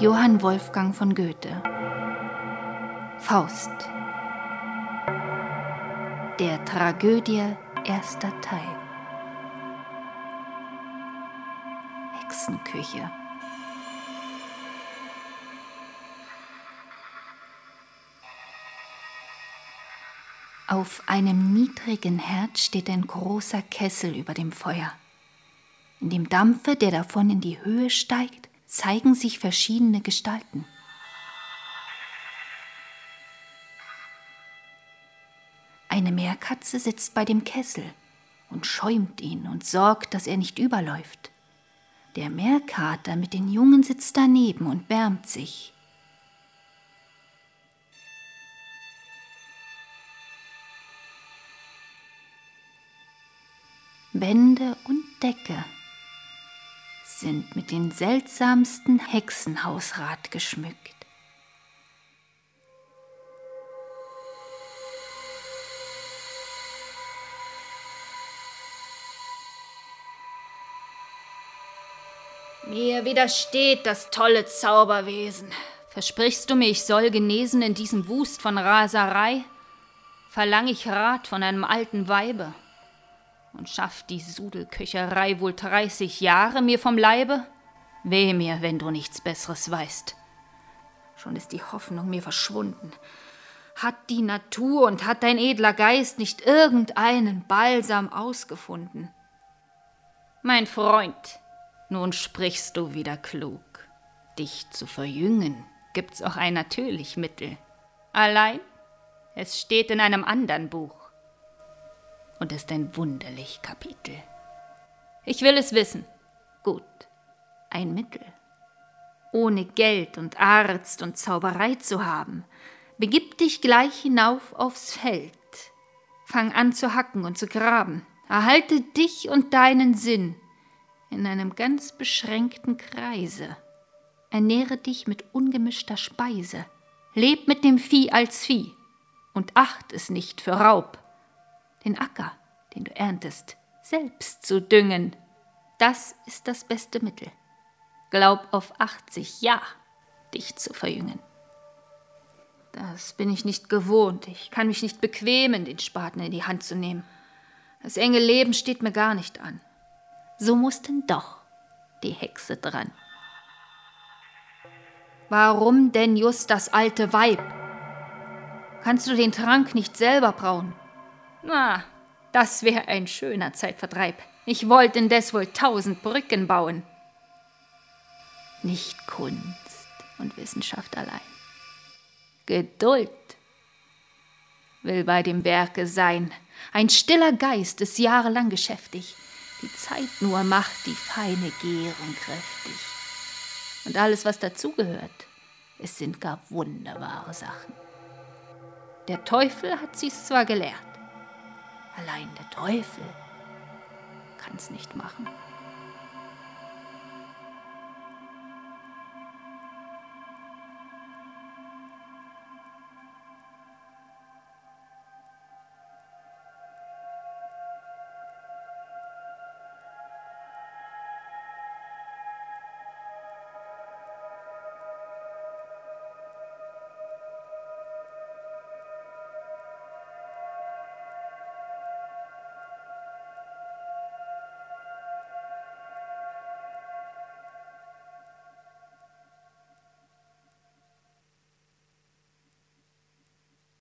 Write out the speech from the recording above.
Johann Wolfgang von Goethe. Faust. Der Tragödie erster Teil. Hexenküche. Auf einem niedrigen Herd steht ein großer Kessel über dem Feuer. In dem Dampfe, der davon in die Höhe steigt, zeigen sich verschiedene Gestalten. Eine Meerkatze sitzt bei dem Kessel und schäumt ihn und sorgt, dass er nicht überläuft. Der Meerkater mit den Jungen sitzt daneben und wärmt sich. Wände und Decke sind mit den seltsamsten Hexenhausrat geschmückt. Mir widersteht das tolle Zauberwesen. Versprichst du mir, ich soll genesen in diesem Wust von Raserei? Verlang ich Rat von einem alten Weibe? Und schafft die Sudelköcherei wohl dreißig Jahre mir vom Leibe? Weh mir, wenn du nichts Besseres weißt. Schon ist die Hoffnung mir verschwunden. Hat die Natur und hat dein edler Geist nicht irgendeinen Balsam ausgefunden? Mein Freund, nun sprichst du wieder klug. Dich zu verjüngen gibt's auch ein natürlich Mittel. Allein, es steht in einem anderen Buch und ist ein wunderlich Kapitel. Ich will es wissen. Gut, ein Mittel. Ohne Geld und Arzt und Zauberei zu haben, begib dich gleich hinauf aufs Feld. Fang an zu hacken und zu graben. Erhalte dich und deinen Sinn in einem ganz beschränkten Kreise. Ernähre dich mit ungemischter Speise. Leb mit dem Vieh als Vieh und acht es nicht für Raub. Den Acker, den du erntest, selbst zu düngen, das ist das beste Mittel. Glaub auf 80 Ja, dich zu verjüngen. Das bin ich nicht gewohnt. Ich kann mich nicht bequemen, den Spaten in die Hand zu nehmen. Das enge Leben steht mir gar nicht an so mussten doch die Hexe dran. Warum denn just das alte Weib? Kannst du den Trank nicht selber brauen? Na, das wäre ein schöner Zeitvertreib. Ich wollte indes wohl tausend Brücken bauen. Nicht Kunst und Wissenschaft allein. Geduld will bei dem Werke sein. Ein stiller Geist ist jahrelang geschäftig. Die Zeit nur macht die feine Gärung kräftig. Und alles, was dazugehört, es sind gar wunderbare Sachen. Der Teufel hat sie's zwar gelehrt, allein der Teufel kann's nicht machen.